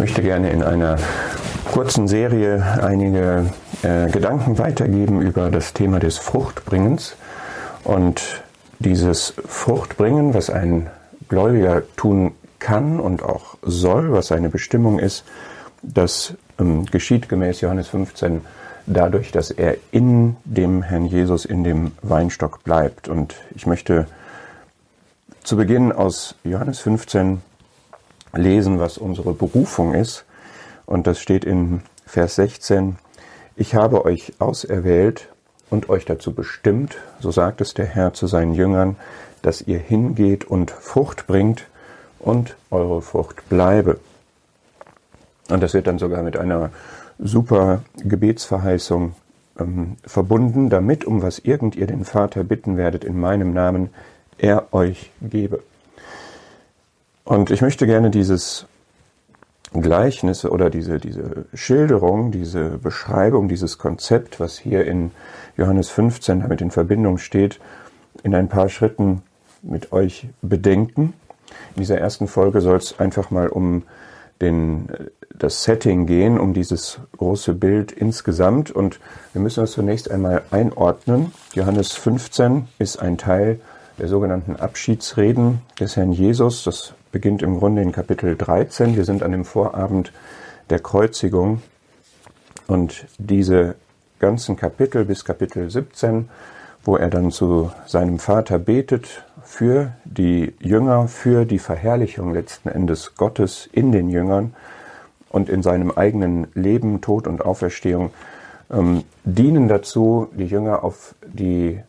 möchte gerne in einer kurzen Serie einige äh, Gedanken weitergeben über das Thema des Fruchtbringens. Und dieses Fruchtbringen, was ein Gläubiger tun kann und auch soll, was seine Bestimmung ist, das ähm, geschieht gemäß Johannes 15 dadurch, dass er in dem Herrn Jesus, in dem Weinstock bleibt. Und ich möchte zu Beginn aus Johannes 15 lesen, was unsere Berufung ist. Und das steht in Vers 16. Ich habe euch auserwählt und euch dazu bestimmt, so sagt es der Herr zu seinen Jüngern, dass ihr hingeht und Frucht bringt und eure Frucht bleibe. Und das wird dann sogar mit einer super Gebetsverheißung ähm, verbunden, damit, um was irgend ihr den Vater bitten werdet in meinem Namen, er euch gebe. Und ich möchte gerne dieses Gleichnis oder diese, diese Schilderung, diese Beschreibung, dieses Konzept, was hier in Johannes 15 damit in Verbindung steht, in ein paar Schritten mit euch bedenken. In dieser ersten Folge soll es einfach mal um den, das Setting gehen, um dieses große Bild insgesamt. Und wir müssen das zunächst einmal einordnen. Johannes 15 ist ein Teil der sogenannten Abschiedsreden des Herrn Jesus. Das beginnt im Grunde in Kapitel 13. Wir sind an dem Vorabend der Kreuzigung und diese ganzen Kapitel bis Kapitel 17, wo er dann zu seinem Vater betet für die Jünger, für die Verherrlichung letzten Endes Gottes in den Jüngern und in seinem eigenen Leben, Tod und Auferstehung, ähm, dienen dazu, die Jünger auf die,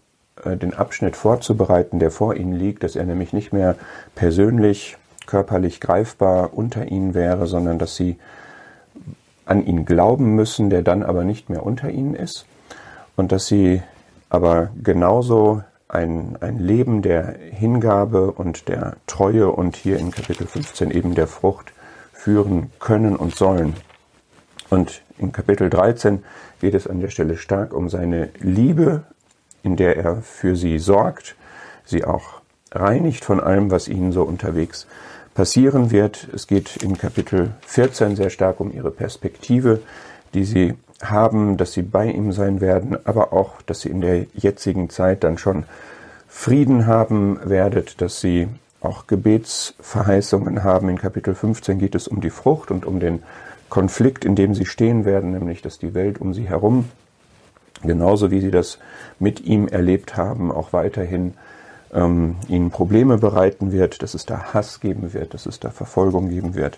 den Abschnitt vorzubereiten, der vor ihnen liegt, dass er nämlich nicht mehr persönlich körperlich greifbar unter ihnen wäre, sondern dass sie an ihn glauben müssen, der dann aber nicht mehr unter ihnen ist und dass sie aber genauso ein, ein Leben der Hingabe und der Treue und hier in Kapitel 15 eben der Frucht führen können und sollen. Und in Kapitel 13 geht es an der Stelle stark um seine Liebe, in der er für sie sorgt, sie auch reinigt von allem, was ihnen so unterwegs passieren wird. Es geht in Kapitel 14 sehr stark um ihre Perspektive, die sie haben, dass sie bei ihm sein werden, aber auch, dass sie in der jetzigen Zeit dann schon Frieden haben werdet, dass sie auch Gebetsverheißungen haben. In Kapitel 15 geht es um die Frucht und um den Konflikt, in dem sie stehen werden, nämlich dass die Welt um sie herum, genauso wie sie das mit ihm erlebt haben, auch weiterhin ähm, ihnen Probleme bereiten wird, dass es da Hass geben wird, dass es da Verfolgung geben wird.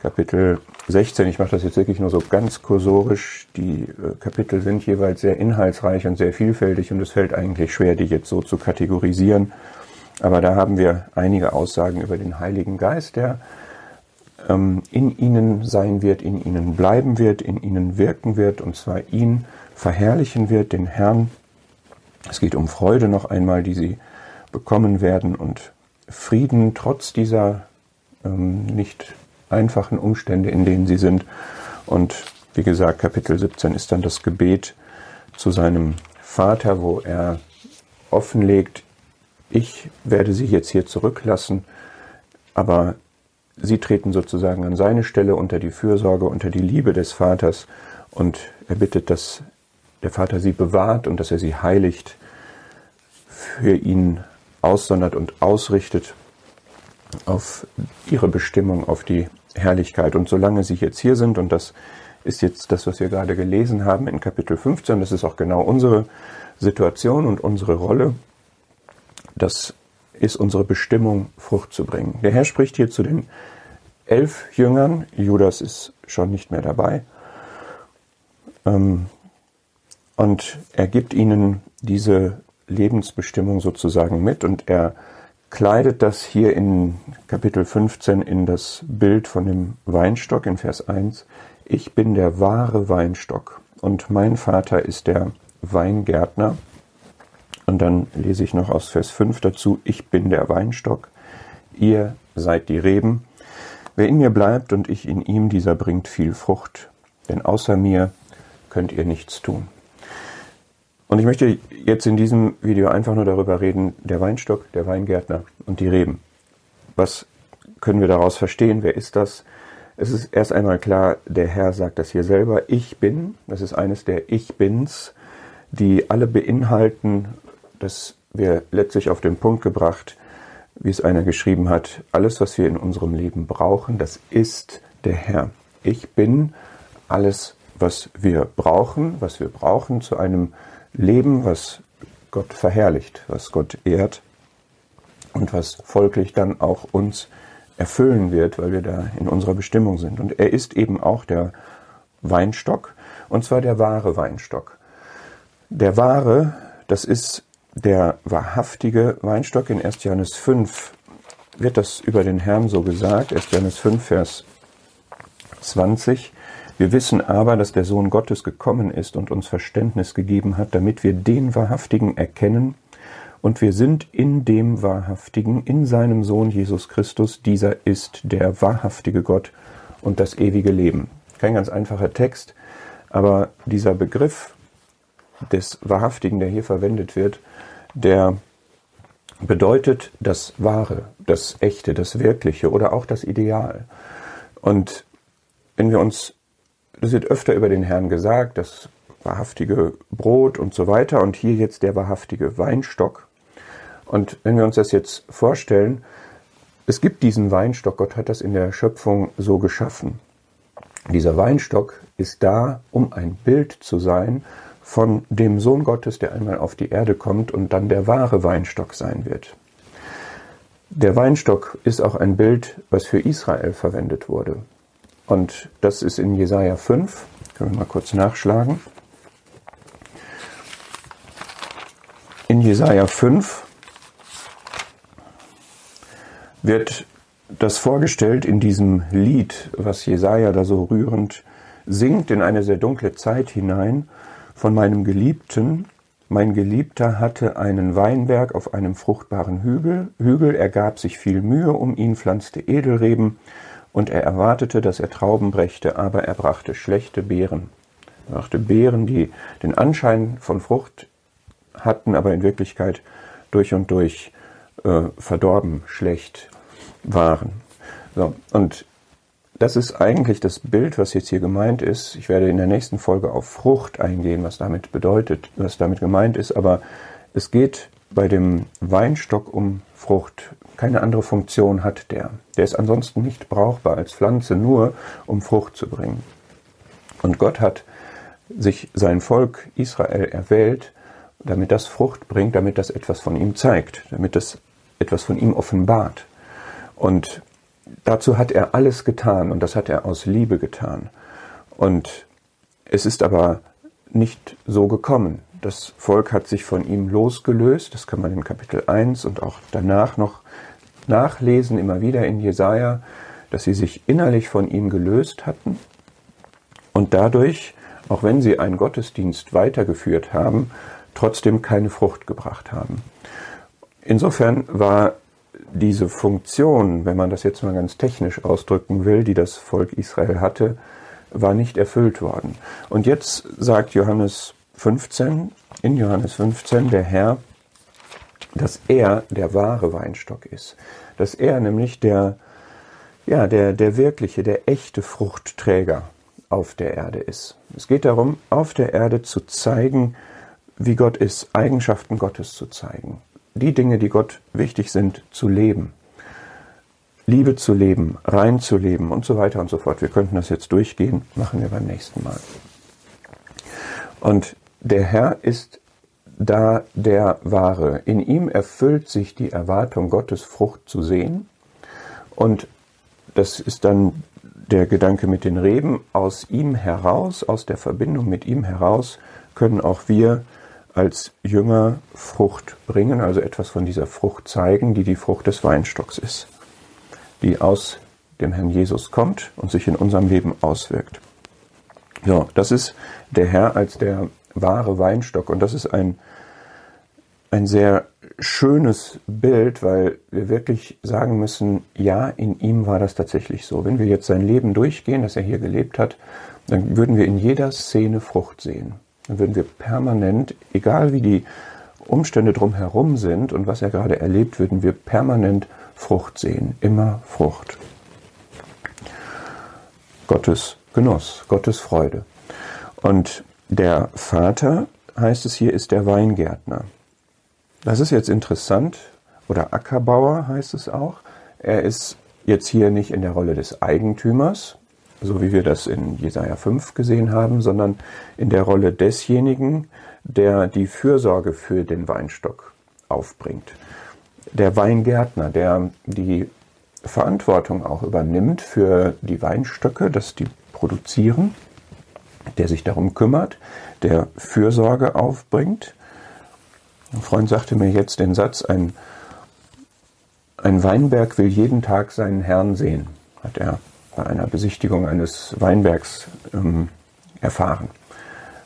Kapitel 16, ich mache das jetzt wirklich nur so ganz kursorisch, die äh, Kapitel sind jeweils sehr inhaltsreich und sehr vielfältig und es fällt eigentlich schwer, die jetzt so zu kategorisieren. Aber da haben wir einige Aussagen über den Heiligen Geist, der in ihnen sein wird, in ihnen bleiben wird, in ihnen wirken wird und zwar ihn verherrlichen wird, den Herrn. Es geht um Freude noch einmal, die sie bekommen werden und Frieden trotz dieser ähm, nicht einfachen Umstände, in denen sie sind. Und wie gesagt, Kapitel 17 ist dann das Gebet zu seinem Vater, wo er offenlegt, ich werde sie jetzt hier zurücklassen, aber sie treten sozusagen an seine Stelle unter die Fürsorge, unter die Liebe des Vaters und er bittet, dass der Vater sie bewahrt und dass er sie heiligt für ihn aussondert und ausrichtet auf ihre Bestimmung, auf die Herrlichkeit. Und solange sie jetzt hier sind, und das ist jetzt das, was wir gerade gelesen haben in Kapitel 15, das ist auch genau unsere Situation und unsere Rolle, das ist unsere Bestimmung, Frucht zu bringen. Der Herr spricht hier zu den elf Jüngern, Judas ist schon nicht mehr dabei, ähm, und er gibt ihnen diese Lebensbestimmung sozusagen mit und er kleidet das hier in Kapitel 15 in das Bild von dem Weinstock in Vers 1. Ich bin der wahre Weinstock und mein Vater ist der Weingärtner. Und dann lese ich noch aus Vers 5 dazu, ich bin der Weinstock, ihr seid die Reben. Wer in mir bleibt und ich in ihm, dieser bringt viel Frucht, denn außer mir könnt ihr nichts tun. Und ich möchte jetzt in diesem Video einfach nur darüber reden, der Weinstock, der Weingärtner und die Reben. Was können wir daraus verstehen? Wer ist das? Es ist erst einmal klar, der Herr sagt das hier selber, ich bin, das ist eines der Ich Bins, die alle beinhalten, das wir letztlich auf den Punkt gebracht, wie es einer geschrieben hat, alles, was wir in unserem Leben brauchen, das ist der Herr. Ich bin alles, was wir brauchen, was wir brauchen zu einem Leben, was Gott verherrlicht, was Gott ehrt und was folglich dann auch uns erfüllen wird, weil wir da in unserer Bestimmung sind. Und er ist eben auch der Weinstock, und zwar der wahre Weinstock. Der wahre, das ist der wahrhaftige Weinstock. In 1. Johannes 5 wird das über den Herrn so gesagt. 1. Johannes 5, Vers 20. Wir wissen aber, dass der Sohn Gottes gekommen ist und uns Verständnis gegeben hat, damit wir den Wahrhaftigen erkennen, und wir sind in dem Wahrhaftigen, in seinem Sohn Jesus Christus. Dieser ist der wahrhaftige Gott und das ewige Leben. Kein ganz einfacher Text, aber dieser Begriff des Wahrhaftigen, der hier verwendet wird, der bedeutet das Wahre, das Echte, das Wirkliche oder auch das Ideal. Und wenn wir uns, das wird öfter über den Herrn gesagt, das wahrhaftige Brot und so weiter und hier jetzt der wahrhaftige Weinstock, und wenn wir uns das jetzt vorstellen, es gibt diesen Weinstock, Gott hat das in der Schöpfung so geschaffen. Dieser Weinstock ist da, um ein Bild zu sein von dem Sohn Gottes, der einmal auf die Erde kommt und dann der wahre Weinstock sein wird. Der Weinstock ist auch ein Bild, was für Israel verwendet wurde. Und das ist in Jesaja 5. Können wir mal kurz nachschlagen. In Jesaja 5 wird das vorgestellt in diesem Lied, was Jesaja da so rührend singt, in eine sehr dunkle Zeit hinein, von meinem Geliebten. Mein Geliebter hatte einen Weinberg auf einem fruchtbaren Hügel. Hügel, er gab sich viel Mühe um ihn, pflanzte Edelreben, und er erwartete, dass er Trauben brächte, aber er brachte schlechte Beeren. Er brachte Beeren, die den Anschein von Frucht hatten, aber in Wirklichkeit durch und durch äh, verdorben, schlecht waren. So, und das ist eigentlich das Bild, was jetzt hier gemeint ist. Ich werde in der nächsten Folge auf Frucht eingehen, was damit bedeutet, was damit gemeint ist. Aber es geht bei dem Weinstock um Frucht. Keine andere Funktion hat der. Der ist ansonsten nicht brauchbar als Pflanze, nur um Frucht zu bringen. Und Gott hat sich sein Volk Israel erwählt, damit das Frucht bringt, damit das etwas von ihm zeigt, damit das etwas von ihm offenbart. Und dazu hat er alles getan und das hat er aus Liebe getan. Und es ist aber nicht so gekommen. Das Volk hat sich von ihm losgelöst, das kann man in Kapitel 1 und auch danach noch nachlesen, immer wieder in Jesaja, dass sie sich innerlich von ihm gelöst hatten und dadurch, auch wenn sie einen Gottesdienst weitergeführt haben, trotzdem keine Frucht gebracht haben. Insofern war diese Funktion, wenn man das jetzt mal ganz technisch ausdrücken will, die das Volk Israel hatte, war nicht erfüllt worden. Und jetzt sagt Johannes 15, in Johannes 15, der Herr, dass er der wahre Weinstock ist. Dass er nämlich der, ja, der, der wirkliche, der echte Fruchtträger auf der Erde ist. Es geht darum, auf der Erde zu zeigen, wie Gott ist, Eigenschaften Gottes zu zeigen die Dinge, die Gott wichtig sind, zu leben. Liebe zu leben, rein zu leben und so weiter und so fort. Wir könnten das jetzt durchgehen, machen wir beim nächsten Mal. Und der Herr ist da der Wahre. In ihm erfüllt sich die Erwartung Gottes, Frucht zu sehen. Und das ist dann der Gedanke mit den Reben. Aus ihm heraus, aus der Verbindung mit ihm heraus, können auch wir als Jünger Frucht bringen, also etwas von dieser Frucht zeigen, die die Frucht des Weinstocks ist, die aus dem Herrn Jesus kommt und sich in unserem Leben auswirkt. Ja, das ist der Herr als der wahre Weinstock und das ist ein, ein sehr schönes Bild, weil wir wirklich sagen müssen, ja, in ihm war das tatsächlich so. Wenn wir jetzt sein Leben durchgehen, das er hier gelebt hat, dann würden wir in jeder Szene Frucht sehen dann würden wir permanent, egal wie die Umstände drumherum sind und was er gerade erlebt, würden wir permanent Frucht sehen, immer Frucht. Gottes Genuss, Gottes Freude. Und der Vater, heißt es hier, ist der Weingärtner. Das ist jetzt interessant, oder Ackerbauer heißt es auch. Er ist jetzt hier nicht in der Rolle des Eigentümers, so wie wir das in Jesaja 5 gesehen haben, sondern in der Rolle desjenigen, der die Fürsorge für den Weinstock aufbringt. Der Weingärtner, der die Verantwortung auch übernimmt für die Weinstöcke, dass die produzieren, der sich darum kümmert, der Fürsorge aufbringt. Ein Freund sagte mir jetzt den Satz, ein, ein Weinberg will jeden Tag seinen Herrn sehen, hat er bei einer Besichtigung eines Weinbergs ähm, erfahren.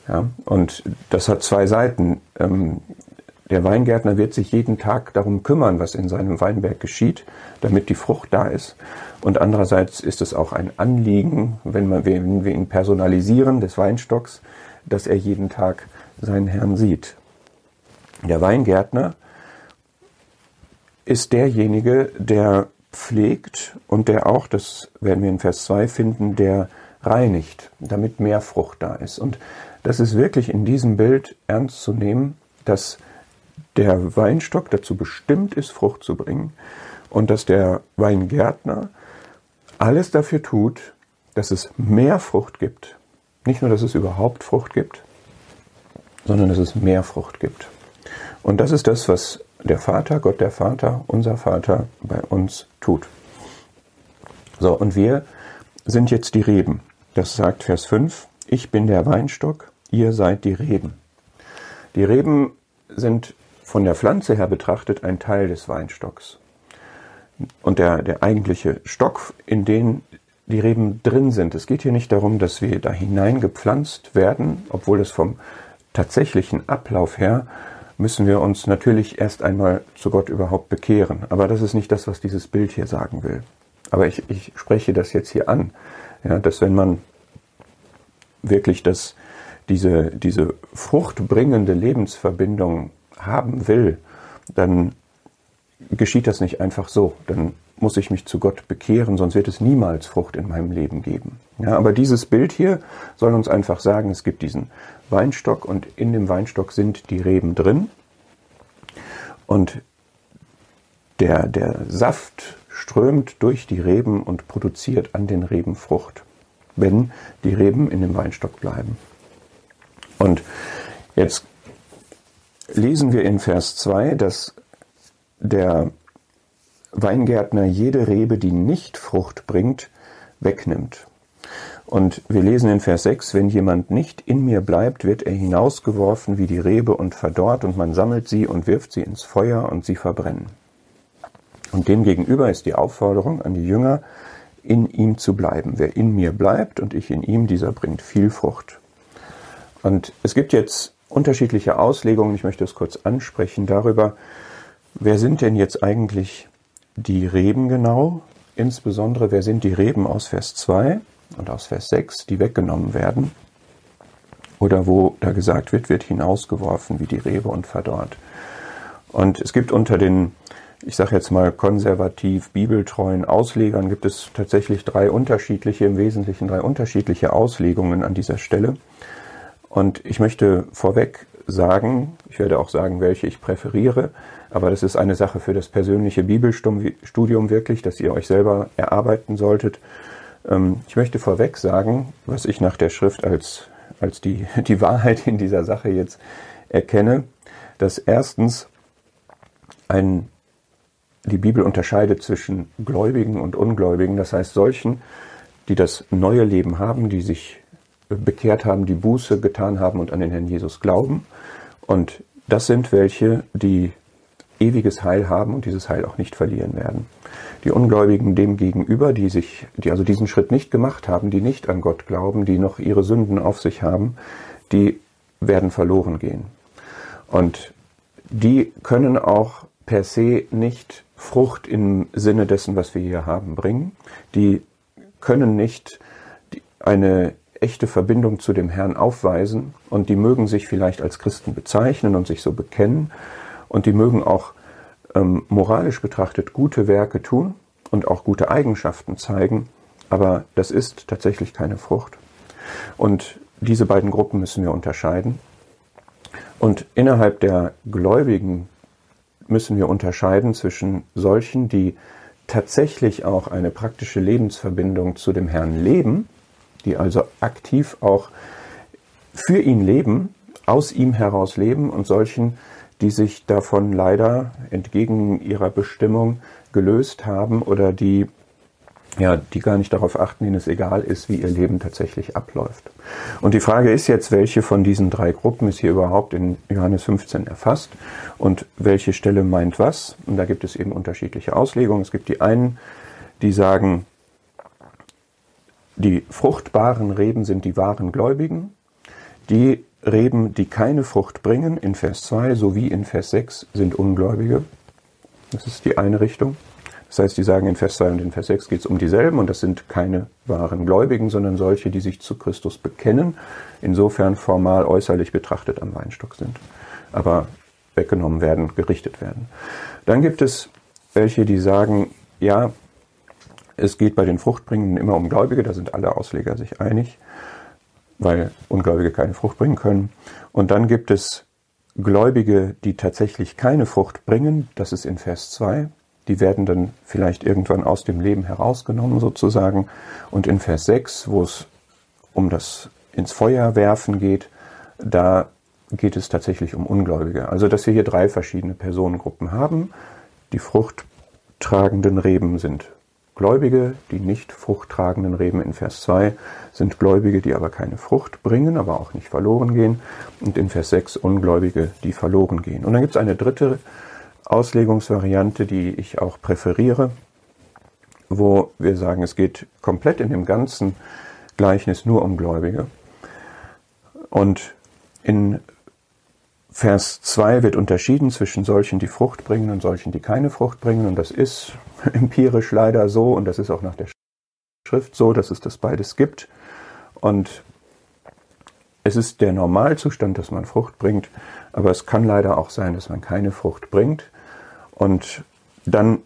Ja, und das hat zwei Seiten. Ähm, der Weingärtner wird sich jeden Tag darum kümmern, was in seinem Weinberg geschieht, damit die Frucht da ist. Und andererseits ist es auch ein Anliegen, wenn, man, wenn wir ihn personalisieren, des Weinstocks, dass er jeden Tag seinen Herrn sieht. Der Weingärtner ist derjenige, der pflegt und der auch, das werden wir in Vers 2 finden, der reinigt, damit mehr Frucht da ist. Und das ist wirklich in diesem Bild ernst zu nehmen, dass der Weinstock dazu bestimmt ist, Frucht zu bringen und dass der Weingärtner alles dafür tut, dass es mehr Frucht gibt. Nicht nur, dass es überhaupt Frucht gibt, sondern dass es mehr Frucht gibt. Und das ist das, was der Vater, Gott der Vater, unser Vater bei uns tut. So, und wir sind jetzt die Reben. Das sagt Vers 5. Ich bin der Weinstock, ihr seid die Reben. Die Reben sind von der Pflanze her betrachtet ein Teil des Weinstocks. Und der, der eigentliche Stock, in den die Reben drin sind. Es geht hier nicht darum, dass wir da hineingepflanzt werden, obwohl es vom tatsächlichen Ablauf her müssen wir uns natürlich erst einmal zu Gott überhaupt bekehren. Aber das ist nicht das, was dieses Bild hier sagen will. Aber ich, ich spreche das jetzt hier an, ja, dass wenn man wirklich das, diese, diese fruchtbringende Lebensverbindung haben will, dann geschieht das nicht einfach so. Dann muss ich mich zu Gott bekehren, sonst wird es niemals Frucht in meinem Leben geben. Ja, aber dieses Bild hier soll uns einfach sagen, es gibt diesen Weinstock und in dem Weinstock sind die Reben drin und der, der Saft strömt durch die Reben und produziert an den Reben Frucht, wenn die Reben in dem Weinstock bleiben. Und jetzt lesen wir in Vers 2, dass der Weingärtner jede Rebe, die nicht Frucht bringt, wegnimmt. Und wir lesen in Vers 6, wenn jemand nicht in mir bleibt, wird er hinausgeworfen wie die Rebe und verdorrt und man sammelt sie und wirft sie ins Feuer und sie verbrennen. Und demgegenüber ist die Aufforderung an die Jünger, in ihm zu bleiben. Wer in mir bleibt und ich in ihm, dieser bringt viel Frucht. Und es gibt jetzt unterschiedliche Auslegungen, ich möchte es kurz ansprechen, darüber, wer sind denn jetzt eigentlich die Reben genau, insbesondere wer sind die Reben aus Vers 2 und aus Vers 6, die weggenommen werden, oder wo da gesagt wird, wird hinausgeworfen wie die Rebe und verdorrt. Und es gibt unter den, ich sage jetzt mal konservativ bibeltreuen Auslegern, gibt es tatsächlich drei unterschiedliche, im Wesentlichen drei unterschiedliche Auslegungen an dieser Stelle. Und ich möchte vorweg sagen, ich werde auch sagen, welche ich präferiere, aber das ist eine Sache für das persönliche Bibelstudium wirklich, dass ihr euch selber erarbeiten solltet. Ähm, ich möchte vorweg sagen, was ich nach der Schrift als, als die, die Wahrheit in dieser Sache jetzt erkenne, dass erstens ein, die Bibel unterscheidet zwischen Gläubigen und Ungläubigen, das heißt solchen, die das neue Leben haben, die sich bekehrt haben, die Buße getan haben und an den Herrn Jesus glauben. Und das sind welche, die ewiges Heil haben und dieses Heil auch nicht verlieren werden. Die Ungläubigen dem gegenüber, die sich, die also diesen Schritt nicht gemacht haben, die nicht an Gott glauben, die noch ihre Sünden auf sich haben, die werden verloren gehen. Und die können auch per se nicht Frucht im Sinne dessen, was wir hier haben, bringen. Die können nicht eine echte Verbindung zu dem Herrn aufweisen und die mögen sich vielleicht als Christen bezeichnen und sich so bekennen, und die mögen auch ähm, moralisch betrachtet gute Werke tun und auch gute Eigenschaften zeigen, aber das ist tatsächlich keine Frucht. Und diese beiden Gruppen müssen wir unterscheiden. Und innerhalb der Gläubigen müssen wir unterscheiden zwischen solchen, die tatsächlich auch eine praktische Lebensverbindung zu dem Herrn leben, die also aktiv auch für ihn leben, aus ihm heraus leben und solchen, die sich davon leider entgegen ihrer Bestimmung gelöst haben oder die ja, die gar nicht darauf achten, ihnen es egal ist, wie ihr Leben tatsächlich abläuft. Und die Frage ist jetzt, welche von diesen drei Gruppen ist hier überhaupt in Johannes 15 erfasst und welche Stelle meint was? Und da gibt es eben unterschiedliche Auslegungen. Es gibt die einen, die sagen, die fruchtbaren Reben sind die wahren Gläubigen. Die Reben, die keine Frucht bringen, in Vers 2 sowie in Vers 6 sind Ungläubige. Das ist die eine Richtung. Das heißt, die sagen in Vers 2 und in Vers 6 geht es um dieselben und das sind keine wahren Gläubigen, sondern solche, die sich zu Christus bekennen, insofern formal äußerlich betrachtet am Weinstock sind, aber weggenommen werden, gerichtet werden. Dann gibt es welche, die sagen, ja, es geht bei den Fruchtbringenden immer um Gläubige, da sind alle Ausleger sich einig, weil Ungläubige keine Frucht bringen können. Und dann gibt es Gläubige, die tatsächlich keine Frucht bringen, das ist in Vers 2, die werden dann vielleicht irgendwann aus dem Leben herausgenommen sozusagen. Und in Vers 6, wo es um das ins Feuer werfen geht, da geht es tatsächlich um Ungläubige. Also dass wir hier drei verschiedene Personengruppen haben. Die fruchttragenden Reben sind Gläubige, die nicht fruchttragenden Reben in Vers 2 sind Gläubige, die aber keine Frucht bringen, aber auch nicht verloren gehen. Und in Vers 6 Ungläubige, die verloren gehen. Und dann gibt es eine dritte Auslegungsvariante, die ich auch präferiere, wo wir sagen, es geht komplett in dem ganzen Gleichnis nur um Gläubige. Und in Vers 2 wird unterschieden zwischen solchen, die Frucht bringen und solchen, die keine Frucht bringen. Und das ist empirisch leider so und das ist auch nach der Schrift so, dass es das beides gibt. Und es ist der Normalzustand, dass man Frucht bringt, aber es kann leider auch sein, dass man keine Frucht bringt. Und dann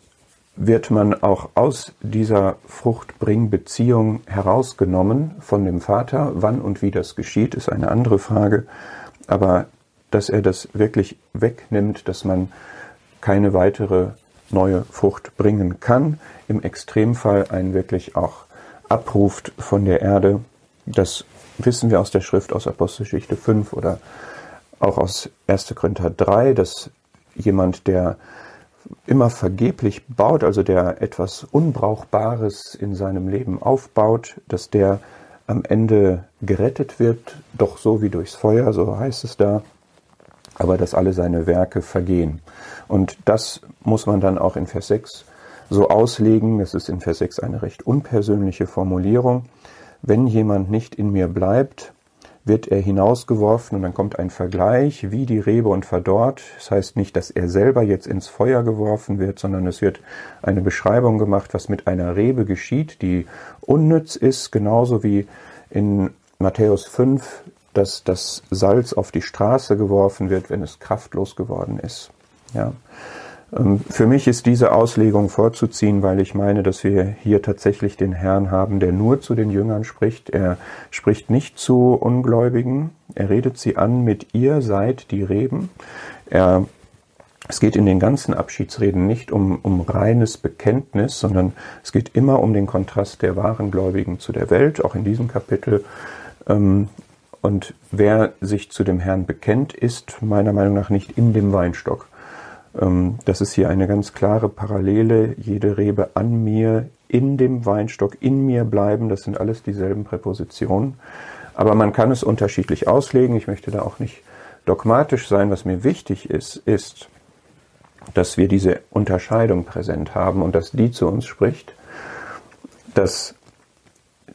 wird man auch aus dieser Fruchtbringbeziehung herausgenommen von dem Vater. Wann und wie das geschieht, ist eine andere Frage. Aber dass er das wirklich wegnimmt, dass man keine weitere neue Frucht bringen kann, im Extremfall einen wirklich auch abruft von der Erde, das wissen wir aus der Schrift aus Apostelgeschichte 5 oder auch aus 1. Korinther 3, dass jemand, der immer vergeblich baut, also der etwas Unbrauchbares in seinem Leben aufbaut, dass der am Ende gerettet wird, doch so wie durchs Feuer, so heißt es da, aber dass alle seine Werke vergehen. Und das muss man dann auch in Vers 6 so auslegen, das ist in Vers 6 eine recht unpersönliche Formulierung, wenn jemand nicht in mir bleibt, wird er hinausgeworfen und dann kommt ein Vergleich, wie die Rebe und verdorrt. Das heißt nicht, dass er selber jetzt ins Feuer geworfen wird, sondern es wird eine Beschreibung gemacht, was mit einer Rebe geschieht, die unnütz ist, genauso wie in Matthäus 5, dass das Salz auf die Straße geworfen wird, wenn es kraftlos geworden ist. Ja. Ähm, für mich ist diese Auslegung vorzuziehen, weil ich meine, dass wir hier tatsächlich den Herrn haben, der nur zu den Jüngern spricht. Er spricht nicht zu Ungläubigen. Er redet sie an mit ihr seid die Reben. Er, es geht in den ganzen Abschiedsreden nicht um, um reines Bekenntnis, sondern es geht immer um den Kontrast der wahren Gläubigen zu der Welt, auch in diesem Kapitel. Und wer sich zu dem Herrn bekennt, ist meiner Meinung nach nicht in dem Weinstock. Ähm, das ist hier eine ganz klare Parallele. Jede Rebe an mir, in dem Weinstock, in mir bleiben, das sind alles dieselben Präpositionen. Aber man kann es unterschiedlich auslegen. Ich möchte da auch nicht dogmatisch sein. Was mir wichtig ist, ist, dass wir diese Unterscheidung präsent haben und dass die zu uns spricht, dass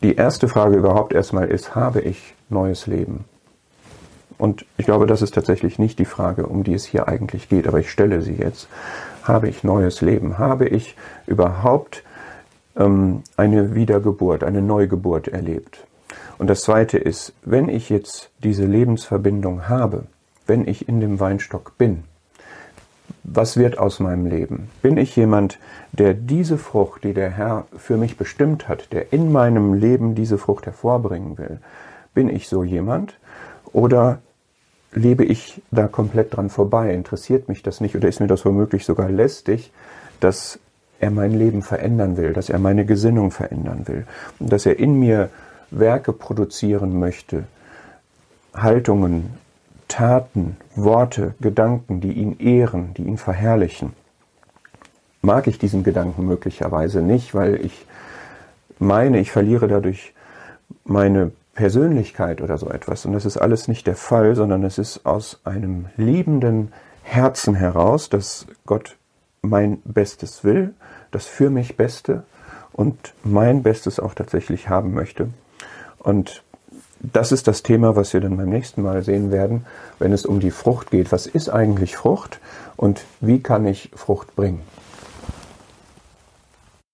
die erste Frage überhaupt erstmal ist, habe ich neues Leben? Und ich glaube, das ist tatsächlich nicht die Frage, um die es hier eigentlich geht, aber ich stelle sie jetzt. Habe ich neues Leben? Habe ich überhaupt ähm, eine Wiedergeburt, eine Neugeburt erlebt? Und das Zweite ist, wenn ich jetzt diese Lebensverbindung habe, wenn ich in dem Weinstock bin, was wird aus meinem Leben? Bin ich jemand, der diese Frucht, die der Herr für mich bestimmt hat, der in meinem Leben diese Frucht hervorbringen will, bin ich so jemand? Oder lebe ich da komplett dran vorbei? Interessiert mich das nicht oder ist mir das womöglich sogar lästig, dass er mein Leben verändern will, dass er meine Gesinnung verändern will dass er in mir Werke produzieren möchte, Haltungen, Taten, Worte, Gedanken, die ihn ehren, die ihn verherrlichen. Mag ich diesen Gedanken möglicherweise nicht, weil ich meine, ich verliere dadurch meine Persönlichkeit oder so etwas. Und das ist alles nicht der Fall, sondern es ist aus einem liebenden Herzen heraus, dass Gott mein Bestes will, das für mich Beste und mein Bestes auch tatsächlich haben möchte. Und das ist das Thema, was wir dann beim nächsten Mal sehen werden, wenn es um die Frucht geht. Was ist eigentlich Frucht und wie kann ich Frucht bringen?